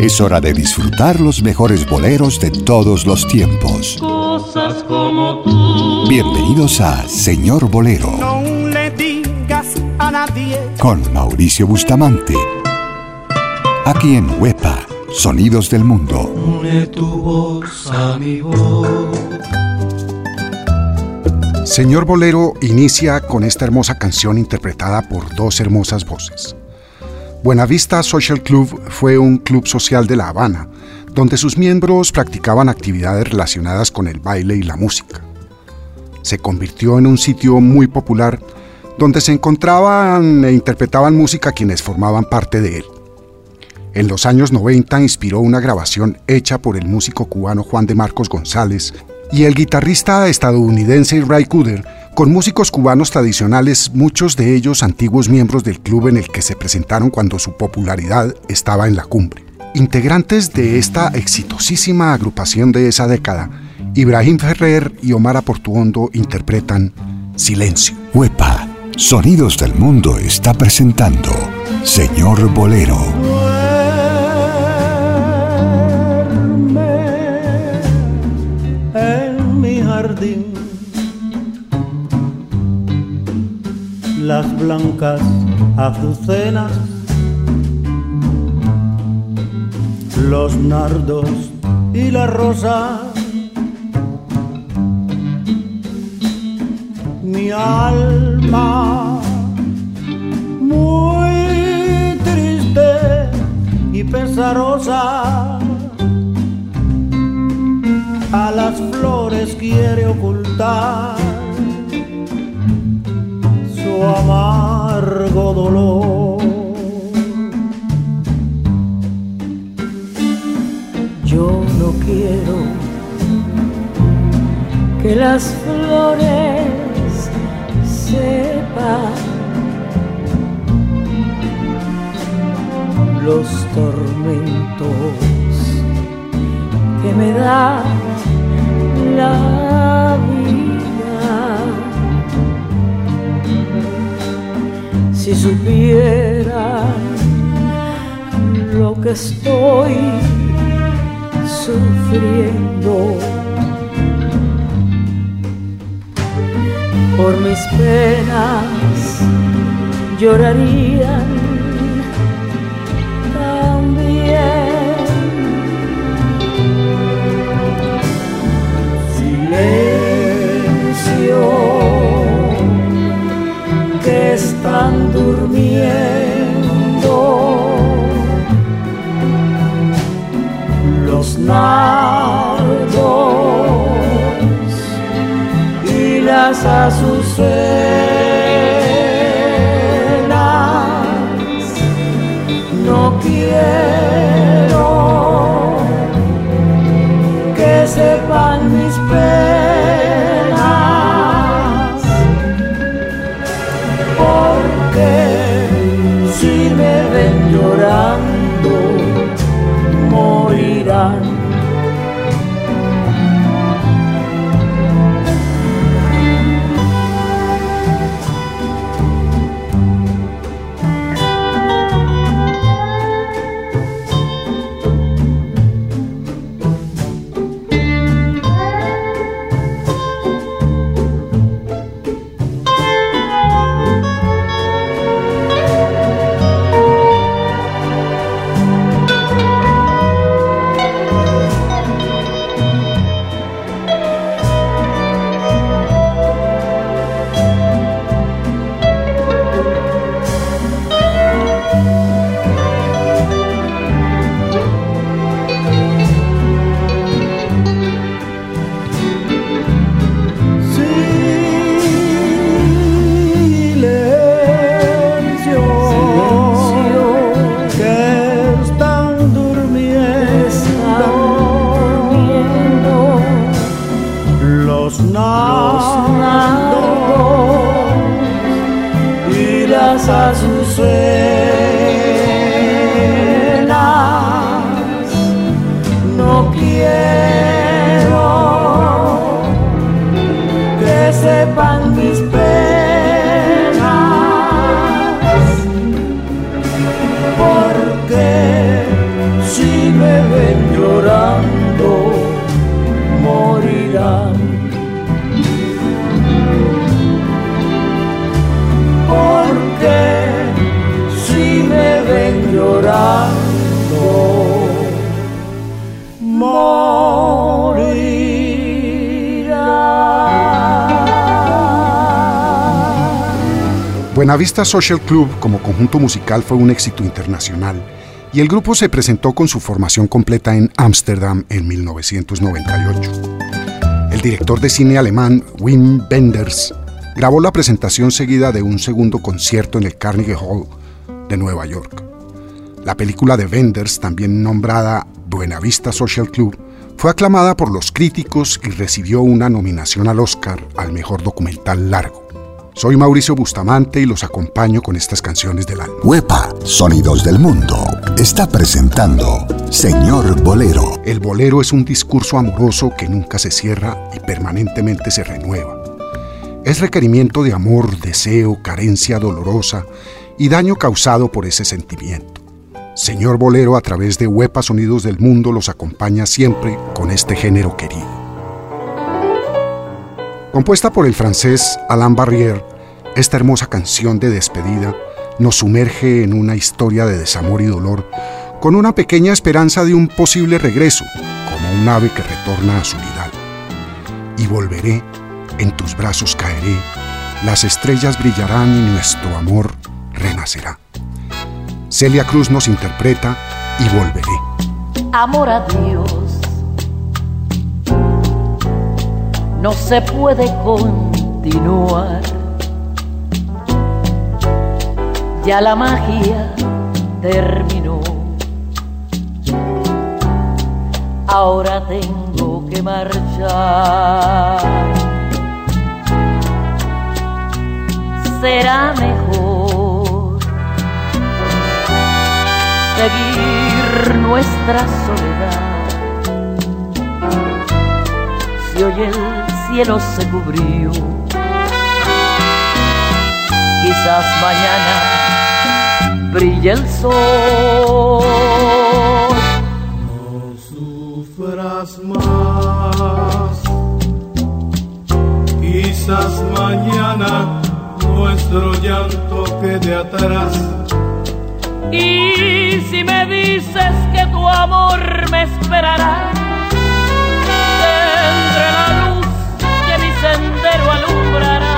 Es hora de disfrutar los mejores boleros de todos los tiempos. Cosas como tú. Bienvenidos a Señor Bolero. No le digas a nadie. Con Mauricio Bustamante. Aquí en Huepa, Sonidos del Mundo. Une tu voz a mi voz. Señor Bolero inicia con esta hermosa canción interpretada por dos hermosas voces. Buenavista Social Club fue un club social de La Habana, donde sus miembros practicaban actividades relacionadas con el baile y la música. Se convirtió en un sitio muy popular donde se encontraban e interpretaban música quienes formaban parte de él. En los años 90 inspiró una grabación hecha por el músico cubano Juan de Marcos González y el guitarrista estadounidense Ray Cooder con músicos cubanos tradicionales, muchos de ellos antiguos miembros del club en el que se presentaron cuando su popularidad estaba en la cumbre. Integrantes de esta exitosísima agrupación de esa década, Ibrahim Ferrer y Omar Aportuondo interpretan Silencio. Huepa, Sonidos del Mundo está presentando Señor Bolero. Las blancas azucenas, los nardos y la rosa. Mi alma muy triste y pesarosa a las flores quiere ocultar su amargo dolor. Yo no quiero que las flores sepan los tormentos que me da la vida. Si supieran lo que estoy sufriendo por mis penas, llorarían también. Están durmiendo. Los nardos y las azucenas Buenavista Social Club como conjunto musical fue un éxito internacional y el grupo se presentó con su formación completa en Ámsterdam en 1998. El director de cine alemán Wim Wenders grabó la presentación seguida de un segundo concierto en el Carnegie Hall de Nueva York. La película de Wenders, también nombrada Buenavista Social Club, fue aclamada por los críticos y recibió una nominación al Oscar al mejor documental largo. Soy Mauricio Bustamante y los acompaño con estas canciones del alma. Huepa, Sonidos del Mundo, está presentando Señor Bolero. El bolero es un discurso amoroso que nunca se cierra y permanentemente se renueva. Es requerimiento de amor, deseo, carencia dolorosa y daño causado por ese sentimiento. Señor Bolero a través de Huepa Sonidos del Mundo los acompaña siempre con este género querido. Compuesta por el francés Alain Barrière, esta hermosa canción de despedida nos sumerge en una historia de desamor y dolor, con una pequeña esperanza de un posible regreso, como un ave que retorna a su nidal. Y volveré, en tus brazos caeré, las estrellas brillarán y nuestro amor renacerá. Celia Cruz nos interpreta y volveré. Amor a Dios no se puede continuar. Ya la magia terminó. Ahora tengo que marchar. Será mejor seguir nuestra soledad y hoy el cielo se cubrió. Quizás mañana brille el sol. No sufras más. Quizás mañana nuestro llanto quede atrás. Y si me dices que tu amor me esperará sendero alumbrará.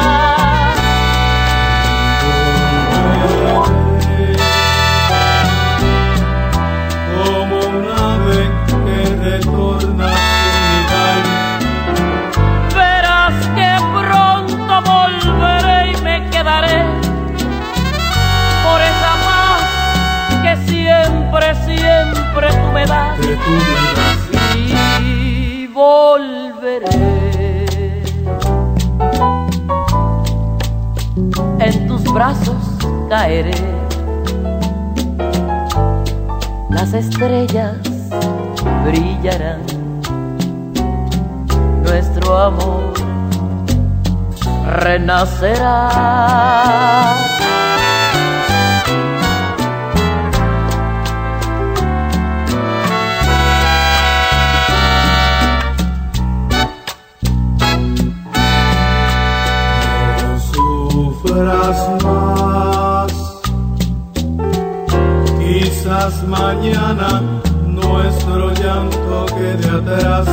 Y volveré. en tus brazos caeré. Las estrellas brillarán, nuestro amor renacerá. Mañana nuestro llanto quede atrás.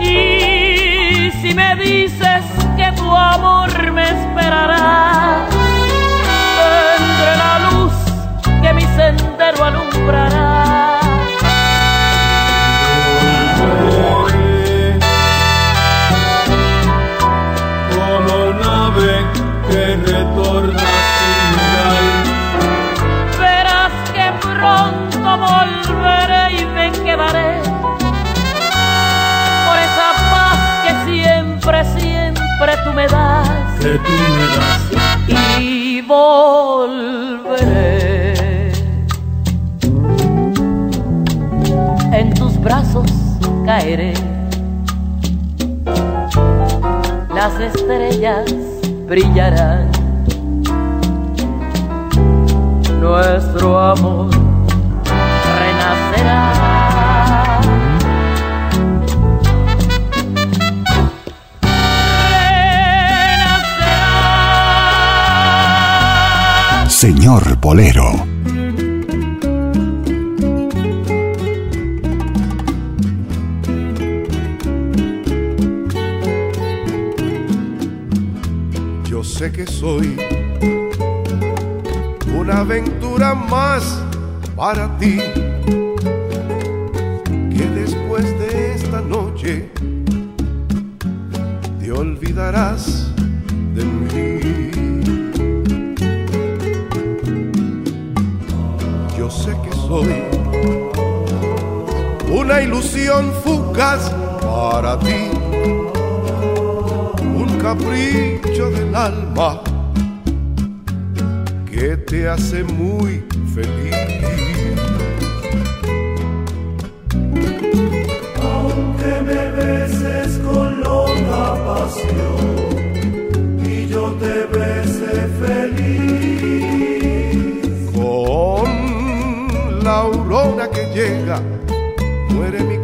Y si me dices que tu amor me esperará, tendré la luz que mi sendero alumbrará. Me das. Que tú me das. Y volveré. En tus brazos caeré. Las estrellas brillarán. Nuestro amor Señor Bolero. Yo sé que soy una aventura más para ti. Para ti, un capricho del alma que te hace muy feliz. Aunque me beses con loca pasión y yo te bese feliz. Con la aurora que llega, muere mi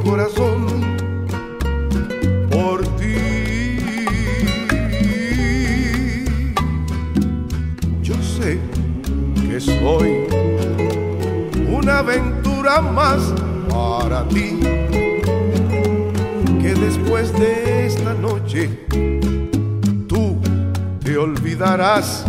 más para ti. Que después de esta noche tú te olvidarás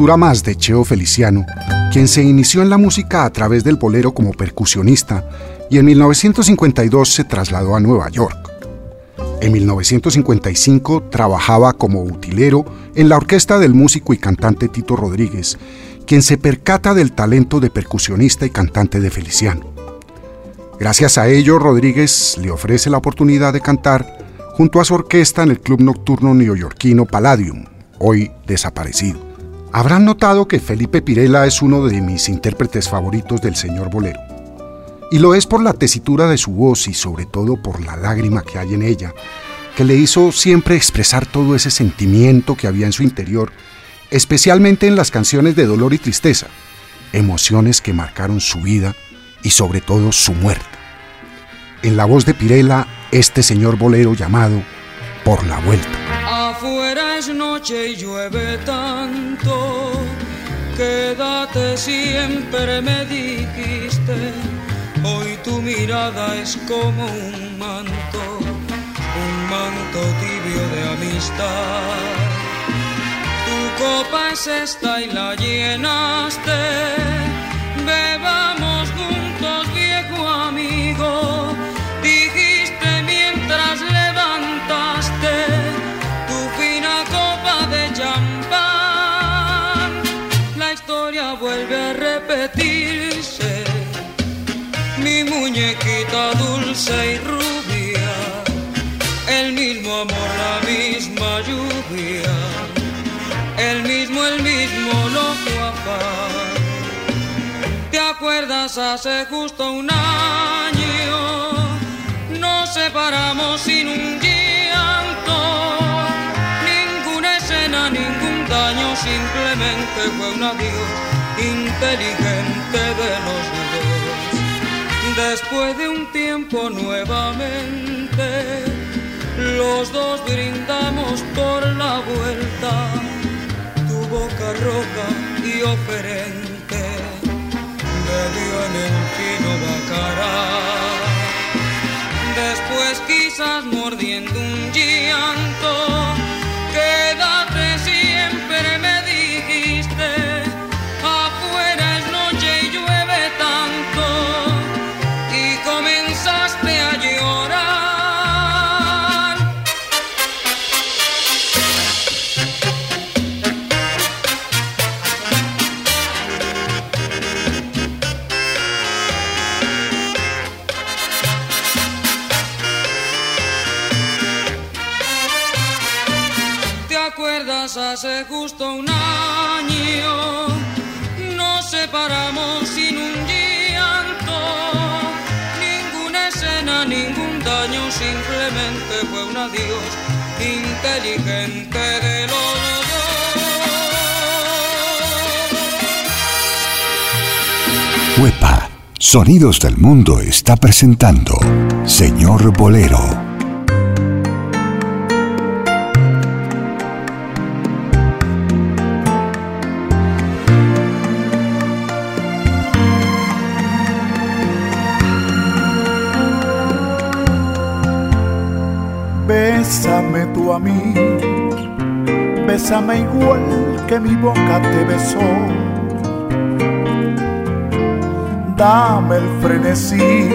más de Cheo Feliciano, quien se inició en la música a través del bolero como percusionista y en 1952 se trasladó a Nueva York. En 1955 trabajaba como utilero en la orquesta del músico y cantante Tito Rodríguez, quien se percata del talento de percusionista y cantante de Feliciano. Gracias a ello, Rodríguez le ofrece la oportunidad de cantar junto a su orquesta en el club nocturno neoyorquino Palladium, hoy desaparecido. Habrán notado que Felipe Pirela es uno de mis intérpretes favoritos del señor Bolero. Y lo es por la tesitura de su voz y sobre todo por la lágrima que hay en ella, que le hizo siempre expresar todo ese sentimiento que había en su interior, especialmente en las canciones de dolor y tristeza, emociones que marcaron su vida y sobre todo su muerte. En la voz de Pirela, este señor bolero llamado Por la Vuelta. Es noche y llueve tanto, quédate siempre me dijiste, hoy tu mirada es como un manto, un manto tibio de amistad. Tu copa es esta y la llenaste, bebamos repetirse. Mi muñequita dulce y rubia. El mismo amor, la misma lluvia. El mismo, el mismo loco afán. ¿Te acuerdas hace justo un año? Nos separamos sin un llanto, ninguna escena, ningún daño, simplemente fue un adiós inteligente de los dos. Después de un tiempo nuevamente, los dos brindamos por la vuelta, tu boca roja y oferente, dio en el fino bacará. Después quizás mordiendo un llanto, quédate hace justo un año nos separamos sin un llanto, ninguna escena, ningún daño, simplemente fue un adiós inteligente de los dos. Huepa, Sonidos del Mundo está presentando Señor Bolero bésame igual que mi boca te besó. Dame el frenesí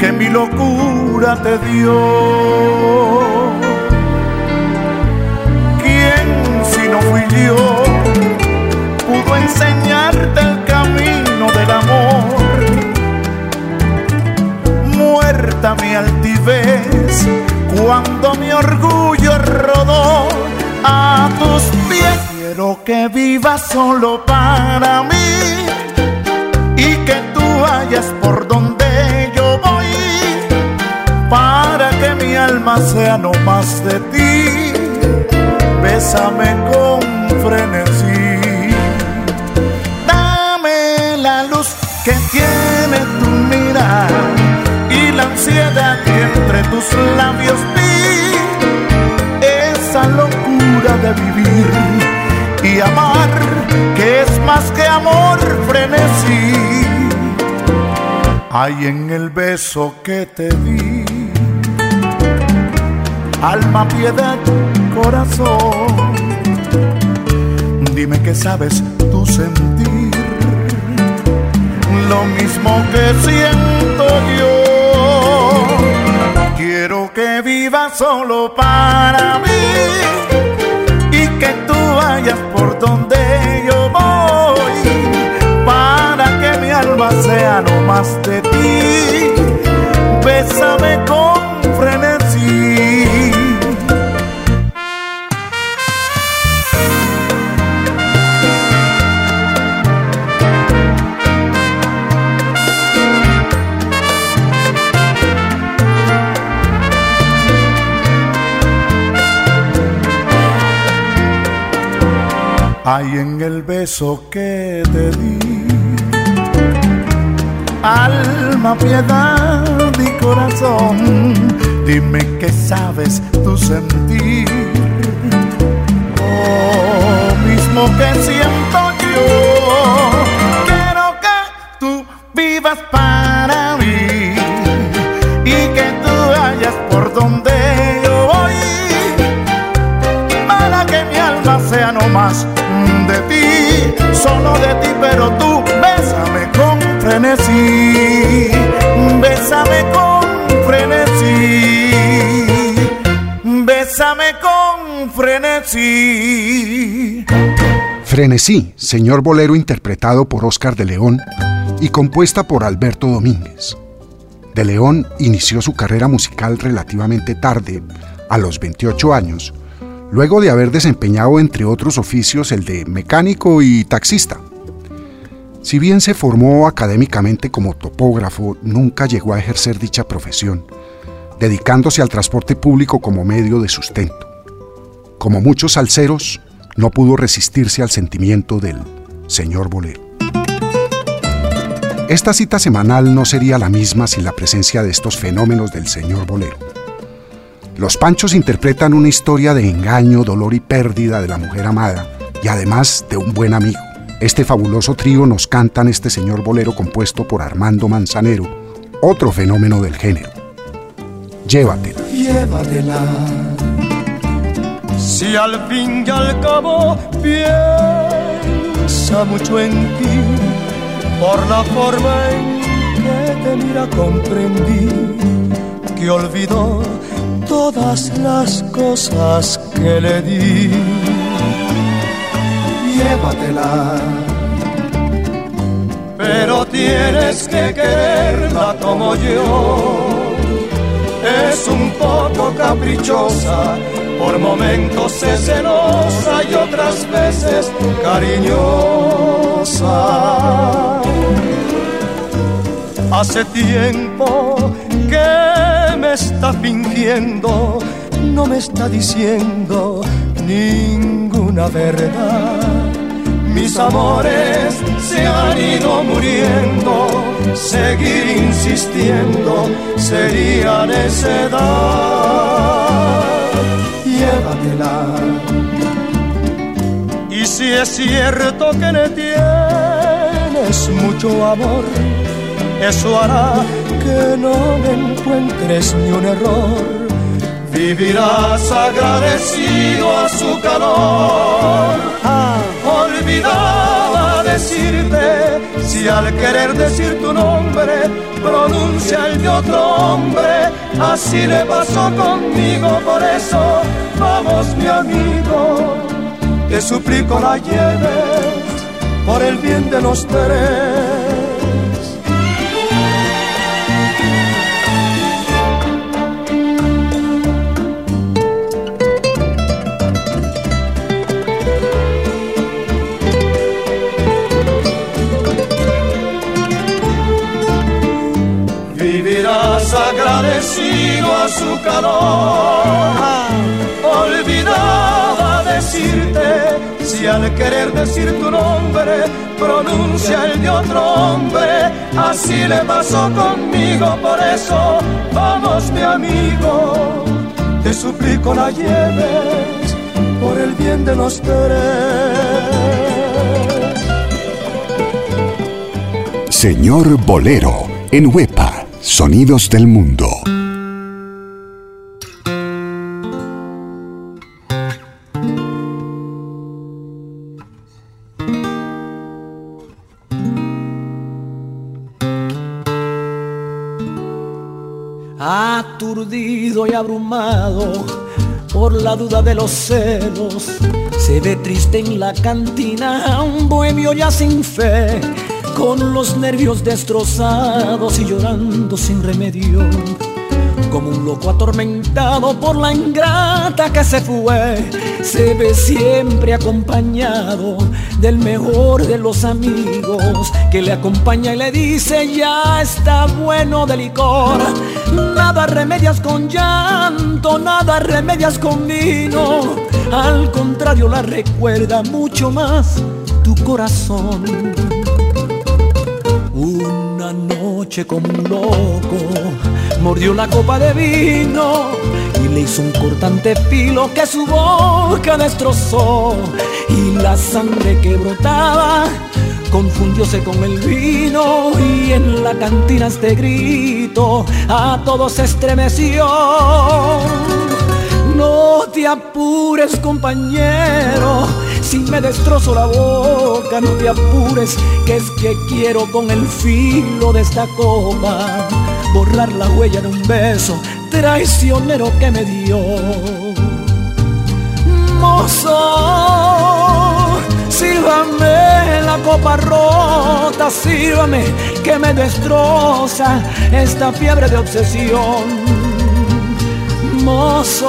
que mi locura te dio. ¿Quién si no fui yo pudo enseñarte el camino del amor? Muerta mi altivez cuando mi orgullo rodó a tus pies. Quiero que vivas solo para mí y que tú vayas por donde yo voy, para que mi alma sea no más de ti. Bésame con frenesí, dame la luz que tiene tu mirada la ansiedad que entre tus labios vivir y amar, que es más que amor frenesí, hay en el beso que te di. Alma, piedad, corazón, dime que sabes tú sentir lo mismo que siento yo Quiero que vivas solo para mí vayas por donde yo voy para que mi alma sea no más de ti. Bésame con hay en el beso que te di. Alma, piedad y corazón, dime qué sabes tú sentir. Lo mismo que siento yo, Frenesí, señor bolero interpretado por Oscar de León y compuesta por Alberto Domínguez. De León inició su carrera musical relativamente tarde, a los 28 años, luego de haber desempeñado entre otros oficios el de mecánico y taxista. Si bien se formó académicamente como topógrafo, nunca llegó a ejercer dicha profesión, dedicándose al transporte público como medio de sustento. Como muchos salseros, no pudo resistirse al sentimiento del señor bolero. Esta cita semanal no sería la misma sin la presencia de estos fenómenos del señor Bolero. Los Panchos interpretan una historia de engaño, dolor y pérdida de la mujer amada y además de un buen amigo. Este fabuloso trío nos cantan este señor bolero compuesto por Armando Manzanero, otro fenómeno del género. Llévatela. Llévatela. Si al fin y al cabo piensa mucho en ti, por la forma en que te mira comprendí que olvidó todas las cosas que le di. Llévatela. Pero tienes que quererla como yo. Es un poco caprichosa, por momentos es celosa y otras veces cariñosa. Hace tiempo que me está fingiendo, no me está diciendo ninguna verdad. Mis amores se han ido muriendo, seguir insistiendo sería necedad. Y si es cierto que le tienes mucho amor, eso hará que no encuentres ni un error. Vivirás agradecido a su calor. Olvidaba decirte, si al querer decir tu nombre pronuncia el de otro hombre, así le pasó conmigo, por eso vamos mi amigo, te suplico la lleves por el bien de los tres. Agradecido a su calor. Olvidaba decirte, si al querer decir tu nombre pronuncia el de otro hombre, así le pasó conmigo, por eso vamos mi amigo, te suplico la lleves por el bien de los tres. Señor Bolero, en Huepa, Sonidos del Mundo. Aturdido y abrumado por la duda de los celos, se ve triste en la cantina un bohemio ya sin fe, con los nervios destrozados y llorando sin remedio, como un loco atormentado por la ingrata que se fue, se ve siempre acompañado del mejor de los amigos, que le acompaña y le dice ya está bueno de licor, nada remedias con llanto, nada remedias con vino, al contrario la recuerda mucho más tu corazón. Una noche como loco mordió la copa de vino y le hizo un cortante filo que su boca destrozó y la sangre que brotaba confundióse con el vino y en la cantina este grito a todos estremeció. No te apures compañero, si me destrozo la boca, no te apures, que es que quiero con el filo de esta copa borrar la huella de un beso traicionero que me dio. Mozo, sírvame la copa rota, sírvame que me destroza esta fiebre de obsesión. Mozo,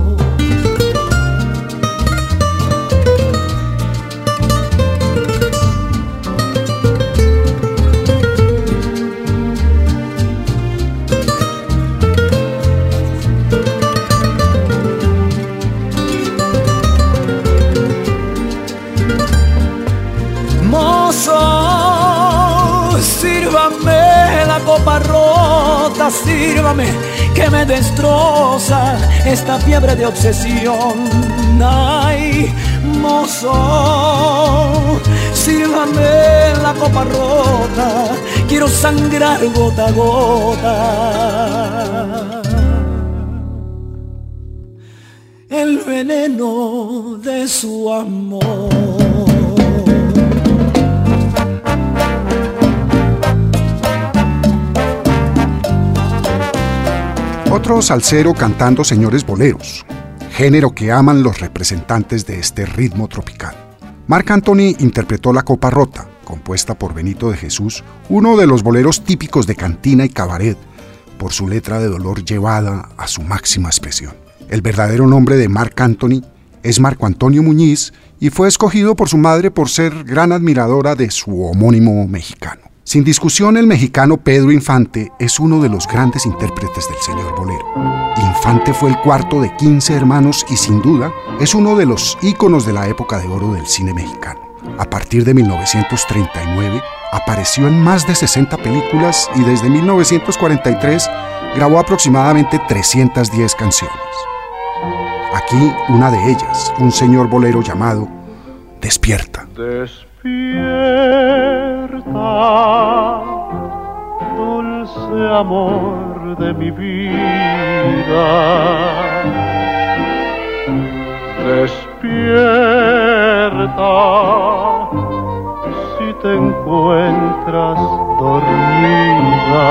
Sírvame, que me destroza esta fiebre de obsesión. Ay, mozo, sírvame la copa rota, quiero sangrar gota a gota. El veneno de su amor. Otro salsero cantando señores boleros, género que aman los representantes de este ritmo tropical. Marc Anthony interpretó La Copa Rota, compuesta por Benito de Jesús, uno de los boleros típicos de cantina y cabaret, por su letra de dolor llevada a su máxima expresión. El verdadero nombre de Marc Anthony es Marco Antonio Muñiz y fue escogido por su madre por ser gran admiradora de su homónimo mexicano. Sin discusión, el mexicano Pedro Infante es uno de los grandes intérpretes del señor bolero. Infante fue el cuarto de 15 hermanos y sin duda es uno de los íconos de la época de oro del cine mexicano. A partir de 1939 apareció en más de 60 películas y desde 1943 grabó aproximadamente 310 canciones. Aquí una de ellas, un señor bolero llamado Despierta. Despierta, dulce amor de mi vida. Despierta, si te encuentras dormida.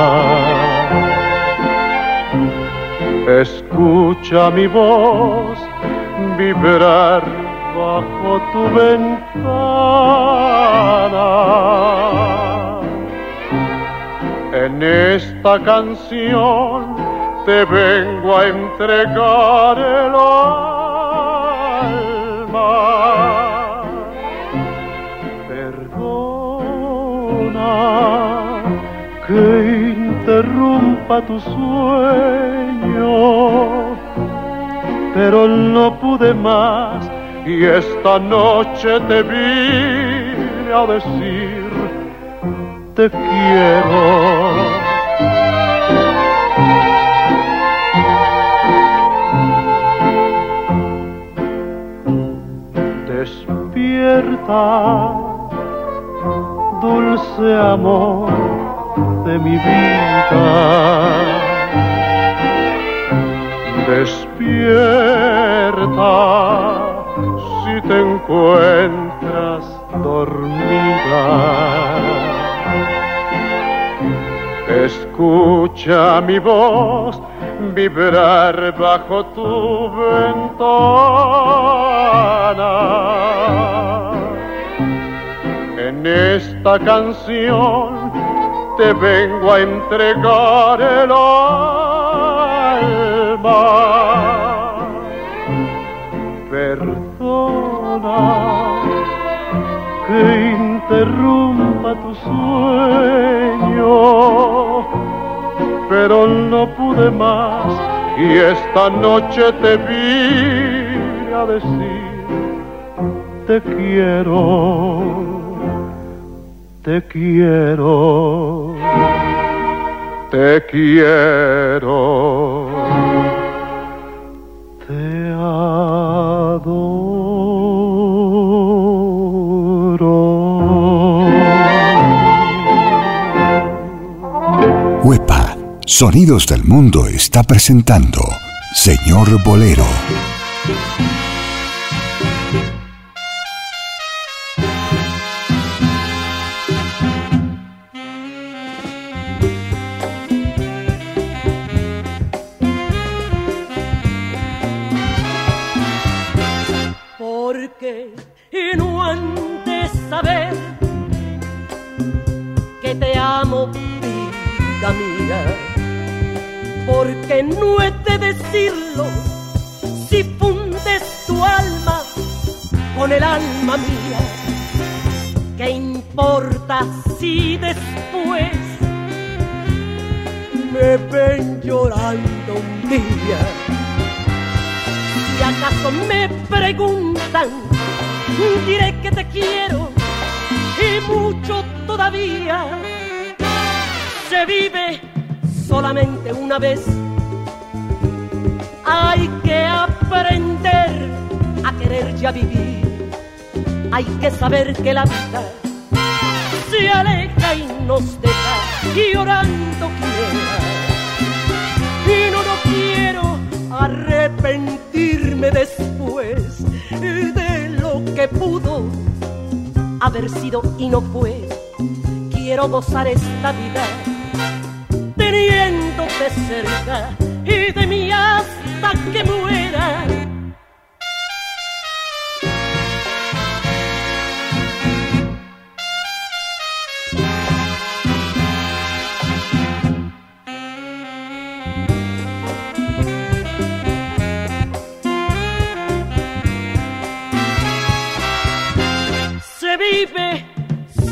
Escucha mi voz vibrar bajo tu ventana. En esta canción te vengo a entregar el alma. Perdona que interrumpa tu sueño, pero no pude más y esta noche te vine a decir te quiero. Despierta, dulce amor de mi vida. Despierta te encuentras dormida. Escucha mi voz vibrar bajo tu ventana. En esta canción te vengo a entregar el alma. Interrumpa tu sueño, pero no pude más y esta noche te vine a decir te quiero te quiero, te quiero, Sonidos del Mundo está presentando Señor Bolero. Porque y no antes saber que te amo, vida mía. Porque no he de decirlo si fundes tu alma con el alma mía. ¿Qué importa si después me ven llorando un día? Si acaso me preguntan, diré que te quiero y mucho todavía. Se vive solamente una vez. Hay que aprender a querer ya vivir. Hay que saber que la vida se aleja y nos deja y llorando quiera. Y no, no quiero arrepentirme después de lo que pudo haber sido y no fue. Quiero gozar esta vida teniéndote cerca y de mí hasta que muera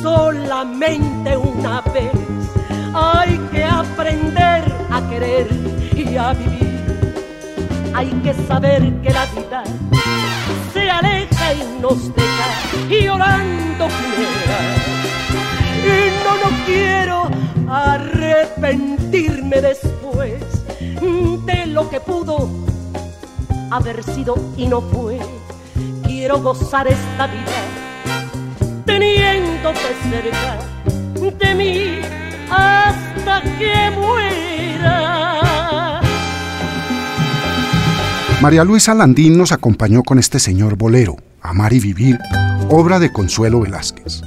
solamente una vez. Y a vivir. Hay que saber que la vida se aleja y nos deja y llorando quiera. Y no, no quiero arrepentirme después de lo que pudo haber sido y no fue. Quiero gozar esta vida teniéndote cerca de mí hasta que muera. María Luisa Landín nos acompañó con este señor bolero, Amar y Vivir, obra de Consuelo Velázquez.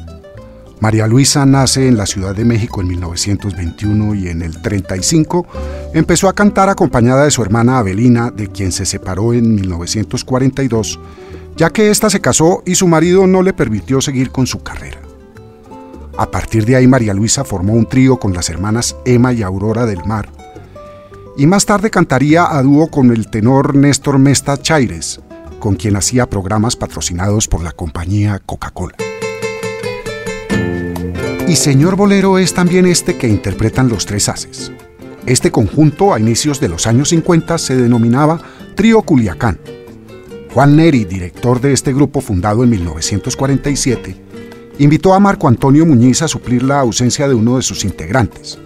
María Luisa nace en la Ciudad de México en 1921 y en el 35 empezó a cantar acompañada de su hermana Abelina, de quien se separó en 1942 ya que ésta se casó y su marido no le permitió seguir con su carrera. A partir de ahí María Luisa formó un trío con las hermanas Emma y Aurora del Mar, y más tarde cantaría a dúo con el tenor Néstor Mesta Chaires, con quien hacía programas patrocinados por la compañía Coca-Cola. Y Señor Bolero es también este que interpretan los tres haces. Este conjunto a inicios de los años 50 se denominaba Trío Culiacán Juan Neri, director de este grupo fundado en 1947, invitó a Marco Antonio Muñiz a suplir la ausencia de uno de sus integrantes.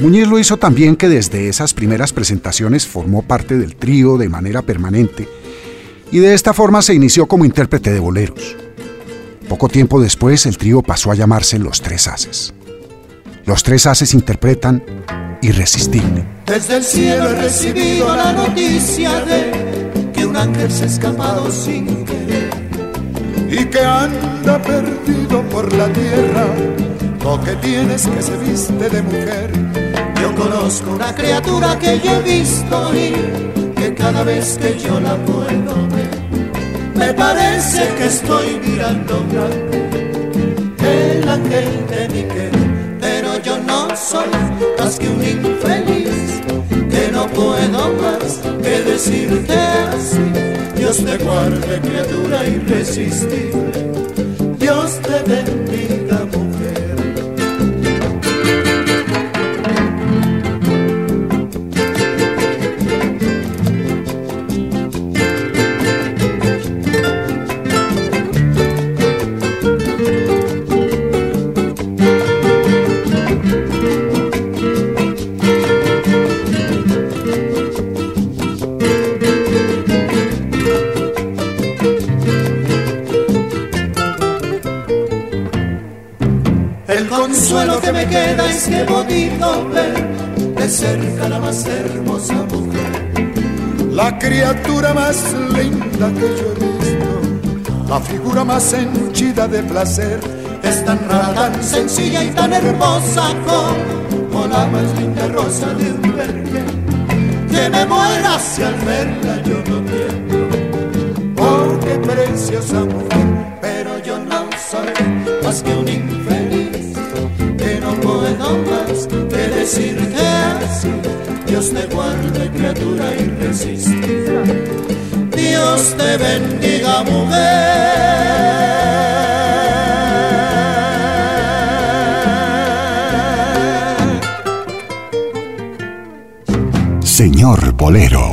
Muñiz lo hizo también que desde esas primeras presentaciones formó parte del trío de manera permanente y de esta forma se inició como intérprete de boleros. Poco tiempo después el trío pasó a llamarse Los Tres Haces. Los Tres Haces interpretan Irresistible. Desde el cielo he recibido la noticia de un ángel se ha escapado sin querer y que anda perdido por la tierra. Lo que tienes que se viste de mujer. Yo conozco una criatura que yo he visto y que cada vez que yo la puedo ver, me parece que estoy mirando el ángel de mi querer. Pero yo no soy más que un infeliz que no puedo más que decirte así. Dios te guarde, criatura irresistible. Criatura más linda que yo he visto, la figura más henchida de placer. Es tan rara, tan sencilla y tan hermosa como la más linda rosa de un vergel. Que me muera si al verla yo no tiempo, porque preciosa mujer, pero yo no soy más que un que decirte así. Dios te guarde, criatura irresistible. Dios te bendiga, mujer. Señor Bolero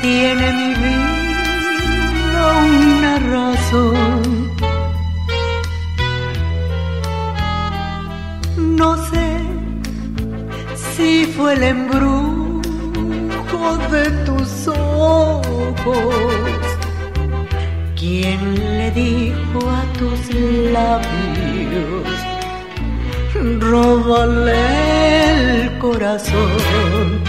Tiene mi vida una razón. No sé si fue el embrujo de tus ojos. ¿Quién le dijo a tus labios? Róbale el corazón.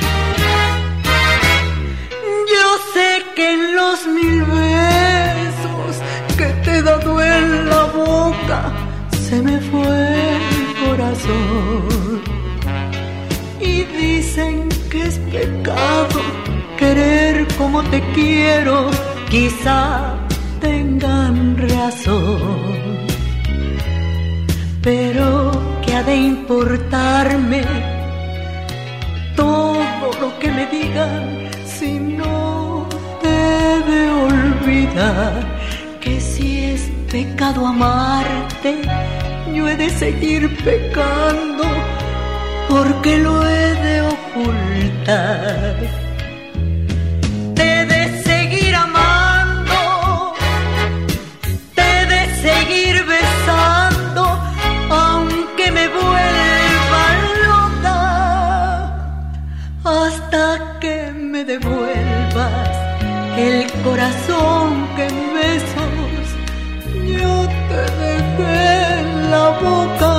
Los mil besos que te he dado en la boca se me fue el corazón. Y dicen que es pecado querer como te quiero, quizá tengan razón. Pero que ha de importarme todo lo que me digan que si es pecado amarte, yo he de seguir pecando porque lo he de ocultar. Te de seguir amando, te de seguir besando, aunque me vuelva loca, hasta que me devuelvas el corazón que en besos yo te dejé en la boca.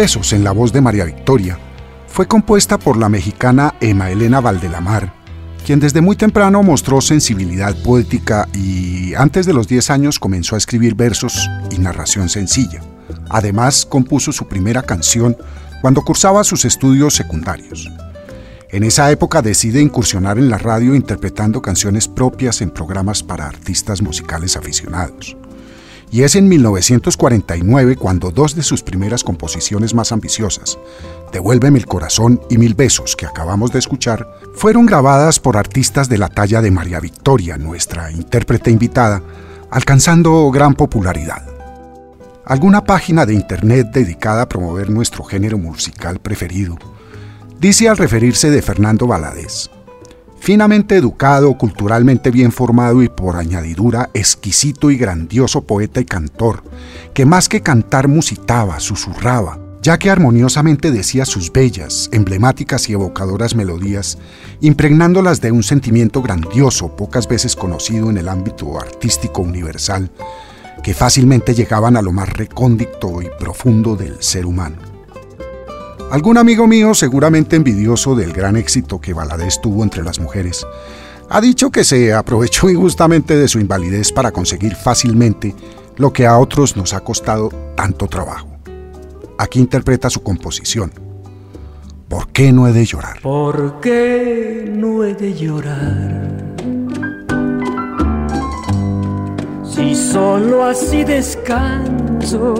Besos en la voz de María Victoria fue compuesta por la mexicana Emma Elena Valdelamar, quien desde muy temprano mostró sensibilidad poética y antes de los 10 años comenzó a escribir versos y narración sencilla. Además, compuso su primera canción cuando cursaba sus estudios secundarios. En esa época decide incursionar en la radio interpretando canciones propias en programas para artistas musicales aficionados. Y es en 1949 cuando dos de sus primeras composiciones más ambiciosas, Devuélveme el corazón y Mil besos que acabamos de escuchar, fueron grabadas por artistas de la talla de María Victoria, nuestra intérprete invitada, alcanzando gran popularidad. Alguna página de internet dedicada a promover nuestro género musical preferido dice al referirse de Fernando Valadez, finamente educado, culturalmente bien formado y por añadidura exquisito y grandioso poeta y cantor, que más que cantar musitaba, susurraba, ya que armoniosamente decía sus bellas, emblemáticas y evocadoras melodías, impregnándolas de un sentimiento grandioso, pocas veces conocido en el ámbito artístico universal, que fácilmente llegaban a lo más recóndito y profundo del ser humano. Algún amigo mío, seguramente envidioso del gran éxito que Valadez tuvo entre las mujeres, ha dicho que se aprovechó injustamente de su invalidez para conseguir fácilmente lo que a otros nos ha costado tanto trabajo. Aquí interpreta su composición. ¿Por qué no he de llorar? ¿Por qué no he de llorar? Si solo así descanso,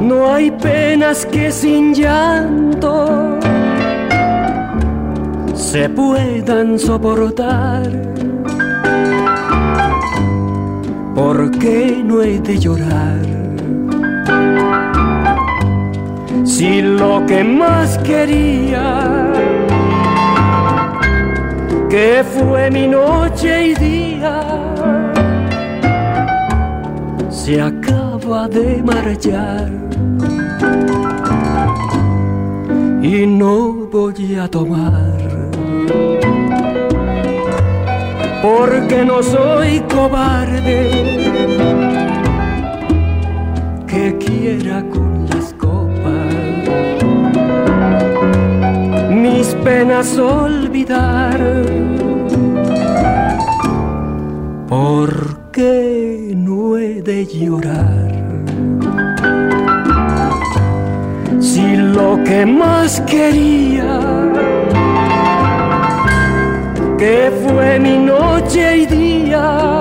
no hay penas que sin llanto se puedan soportar. ¿Por qué no he de llorar? Si lo que más quería, que fue mi noche y día, se acaba de marchar. Y no voy a tomar. Porque no soy cobarde que quiera con las copas mis penas olvidar. Porque no he de llorar lo que más quería, que fue mi noche y día,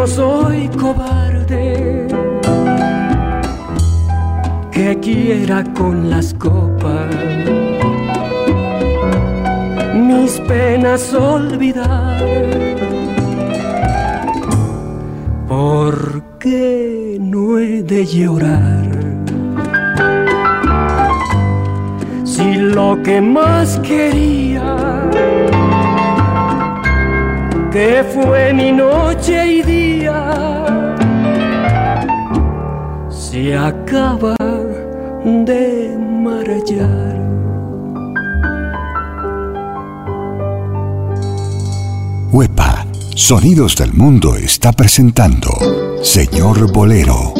no soy cobarde que quiera con las copas mis penas olvidar. Porque no he de llorar si lo que más quería que fue mi noche y día Sonidos del Mundo está presentando Señor Bolero.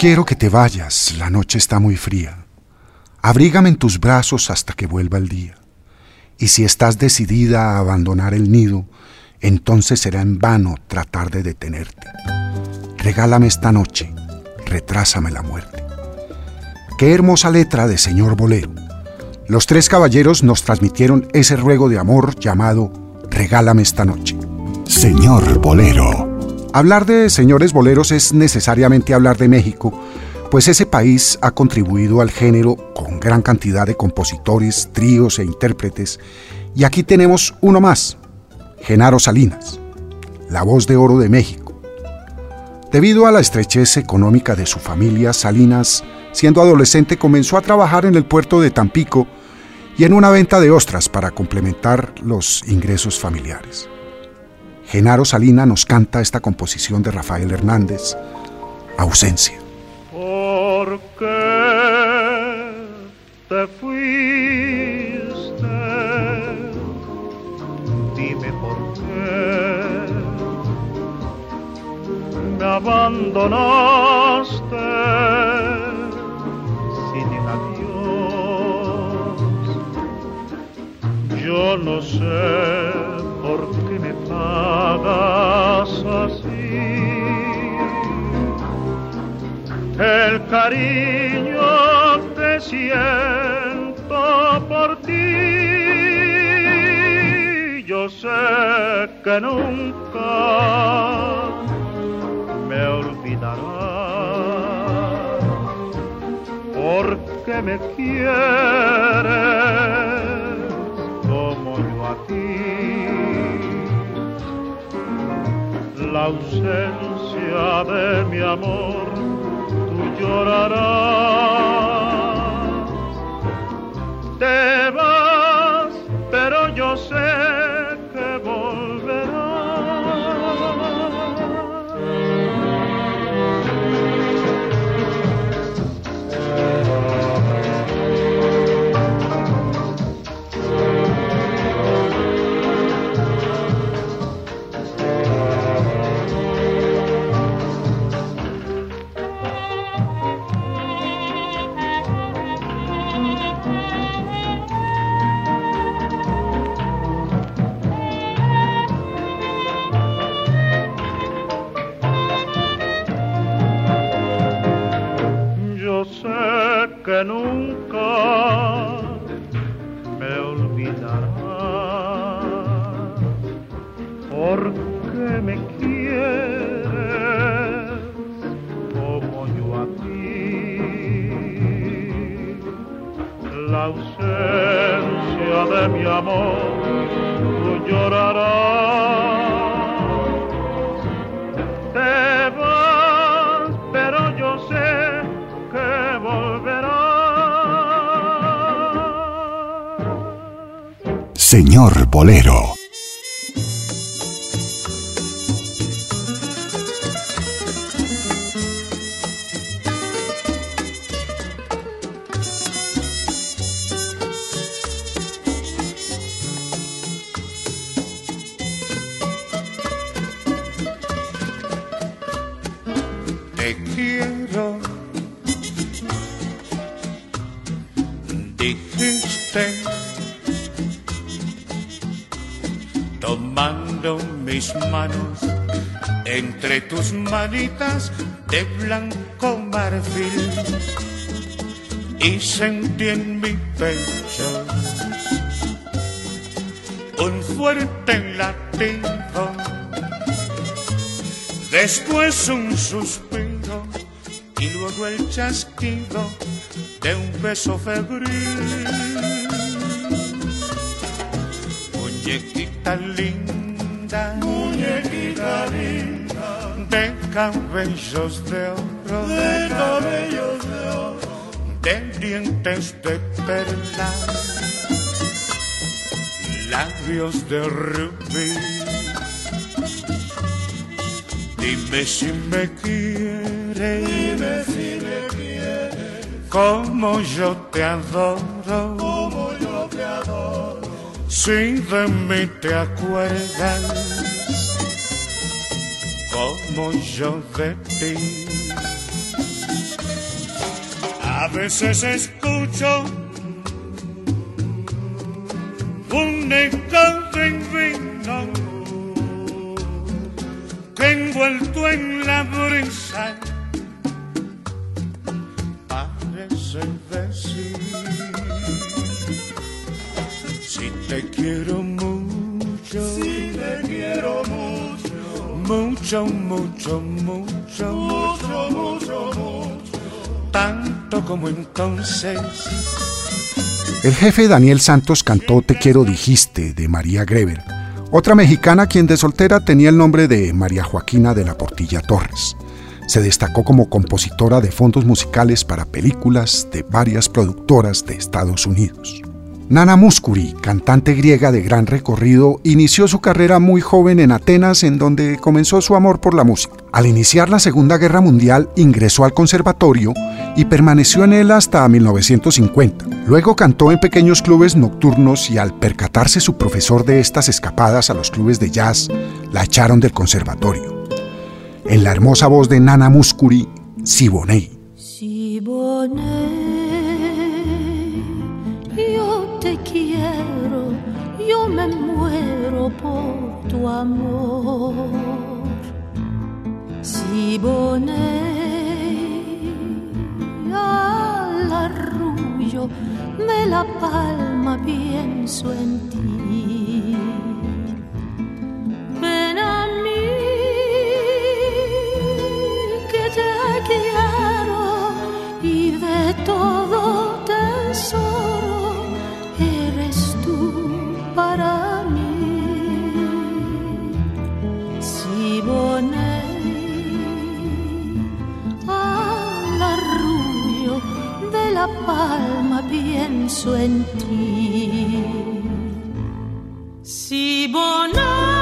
quiero que te vayas, la noche está muy fría. Abrígame en tus brazos hasta que vuelva el día. Y si estás decidida a abandonar el nido, entonces será en vano tratar de detenerte. Regálame esta noche, retrásame la muerte. Qué hermosa letra de señor Bolero. Los tres caballeros nos transmitieron ese ruego de amor llamado Regálame esta noche. Señor Bolero. Hablar de señores boleros es necesariamente hablar de México, pues ese país ha contribuido al género con gran cantidad de compositores, tríos e intérpretes, y aquí tenemos uno más, Genaro Salinas, la voz de oro de México. Debido a la estrechez económica de su familia, Salinas, siendo adolescente, comenzó a trabajar en el puerto de Tampico y en una venta de ostras para complementar los ingresos familiares. Genaro Salina nos canta esta composición de Rafael Hernández, Ausencia. ¿Por qué te fuiste? Dime por qué me abandonaste sin un adiós. Yo no sé por qué así. El cariño que siento por ti, yo sé que nunca me olvidarás, porque me quieres la ausencia de mi amor, tú llorarás. Te vas, pero yo sé nunca Señor Bolero. te. Dijiste, tomando mis manos entre tus manitas de blanco marfil y sentí en mi pecho un fuerte latido Después un suspiro y luego el chasquido de un beso febril. Muñequita linda, muñequita linda, de cabellos de oro, de cabellos de oro, de dientes de perla, labios de rubí. Dime si me quieres, dime si me quieres, como yo te adoro, si de mí te acuerdas, como yo de ti. A veces escucho un eco de vino que envuelto en la brisa parece decir quiero mucho, si te quiero mucho, mucho, mucho, mucho, mucho, mucho, mucho, tanto como entonces. El jefe Daniel Santos cantó Te quiero dijiste de María Greber, otra mexicana quien de soltera tenía el nombre de María Joaquina de la Portilla Torres. Se destacó como compositora de fondos musicales para películas de varias productoras de Estados Unidos. Nana Muscuri, cantante griega de gran recorrido, inició su carrera muy joven en Atenas, en donde comenzó su amor por la música. Al iniciar la Segunda Guerra Mundial, ingresó al conservatorio y permaneció en él hasta 1950. Luego cantó en pequeños clubes nocturnos y al percatarse su profesor de estas escapadas a los clubes de jazz, la echaron del conservatorio. En la hermosa voz de Nana Muscuri, Siboney. te me muero por tu amor. Si boné al arrullo de la palma pienso en ti. Ven palma pienso en ti. Si boné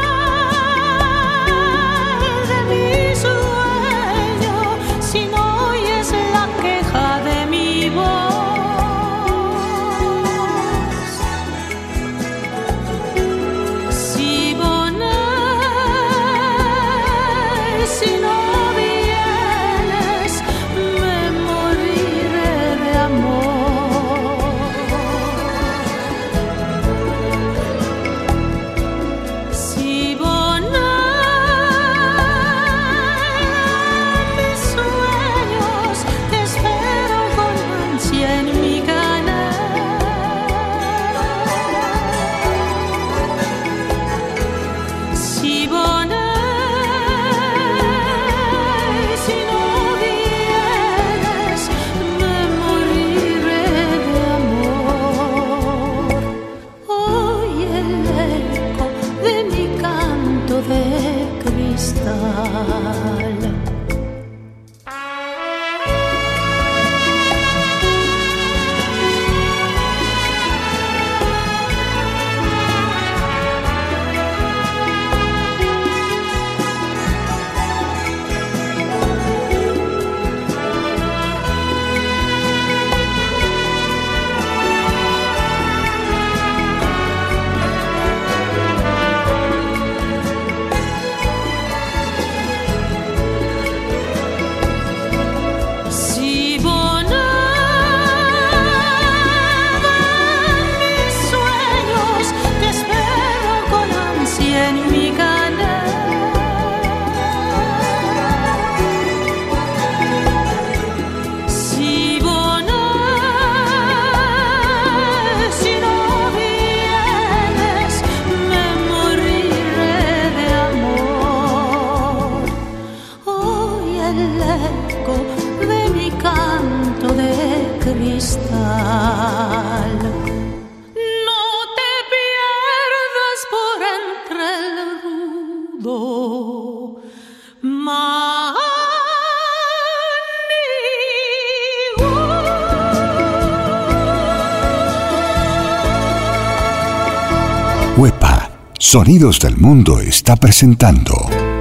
Sonidos del Mundo está presentando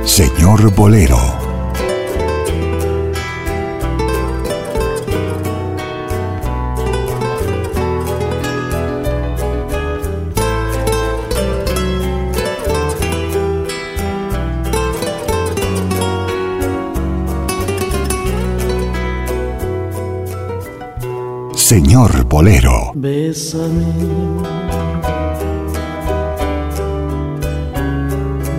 Señor Bolero. Señor Bolero.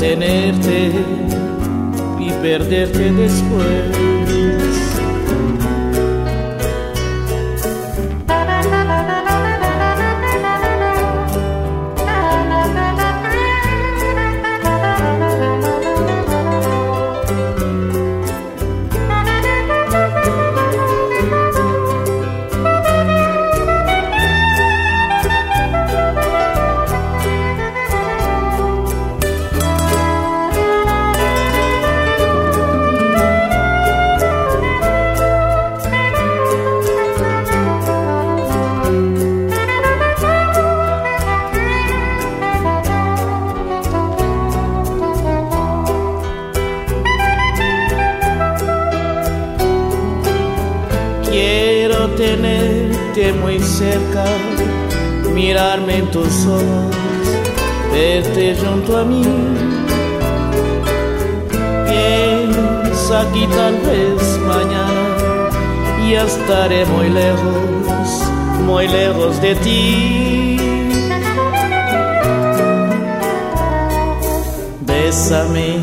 Tenerte y perderte después. Tus ojos, verte junto a mí. Piensa que tal vez mañana ya estaré muy lejos, muy lejos de ti. Bésame.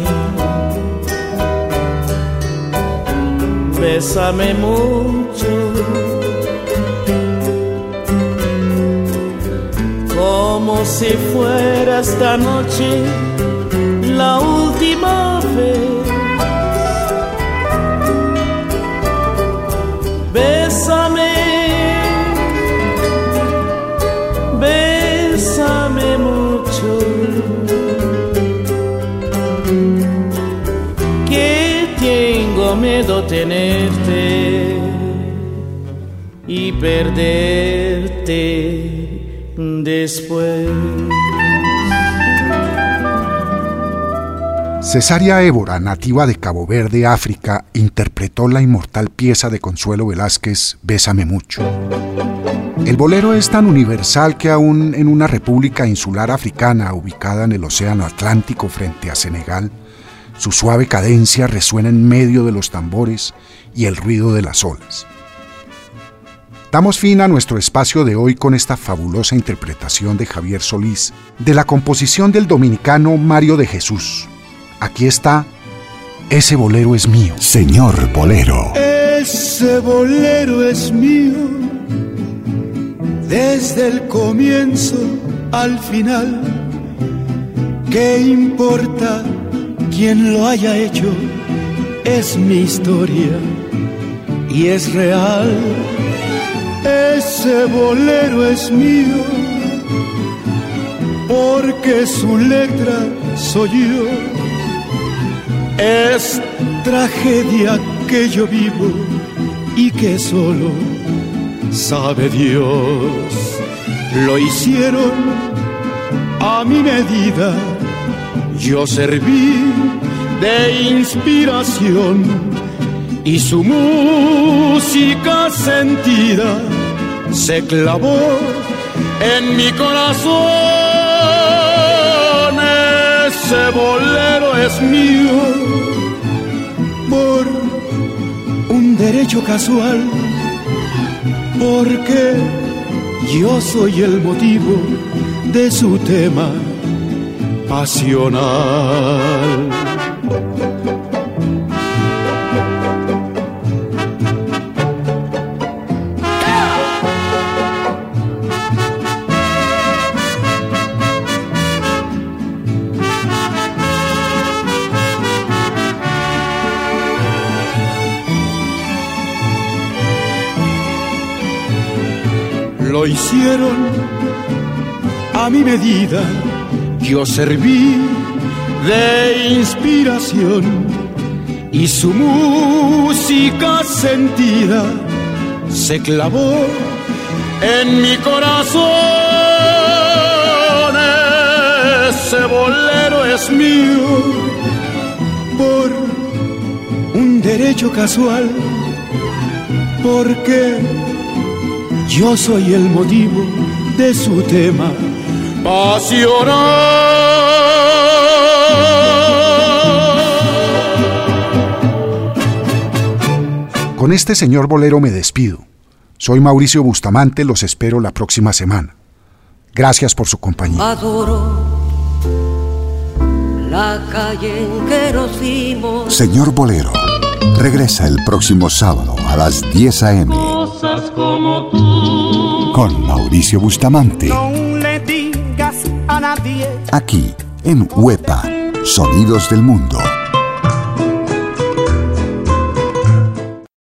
Bésame mucho. Como si fuera esta noche la última vez. Bésame, bésame mucho. Que tengo miedo tenerte y perderte después. Cesaria Évora, nativa de Cabo Verde, África, interpretó la inmortal pieza de Consuelo Velázquez, Bésame mucho. El bolero es tan universal que aún en una república insular africana ubicada en el Océano Atlántico frente a Senegal, su suave cadencia resuena en medio de los tambores y el ruido de las olas. Damos fin a nuestro espacio de hoy con esta fabulosa interpretación de Javier Solís de la composición del dominicano Mario de Jesús. Aquí está Ese bolero es mío. Señor Bolero. Ese bolero es mío. Desde el comienzo al final. ¿Qué importa quién lo haya hecho? Es mi historia y es real. Ese bolero es mío porque su letra soy yo. Es tragedia que yo vivo y que solo sabe Dios. Lo hicieron a mi medida, yo serví de inspiración y su música sentida se clavó en mi corazón ese bolero es mío por un derecho casual, porque yo soy el motivo de su tema pasional. Lo hicieron a mi medida. Yo serví de inspiración y su música sentida se clavó en mi corazón. Ese bolero es mío por un derecho casual, porque yo soy el motivo de su tema pasional. Con este señor bolero me despido. Soy Mauricio Bustamante, los espero la próxima semana. Gracias por su compañía. Adoro la calle en que nos vimos. Señor Bolero, regresa el próximo sábado a las 10 a.m. Cosas como tú. con Mauricio Bustamante. No le digas a nadie. Aquí, en Huepa, Sonidos del Mundo.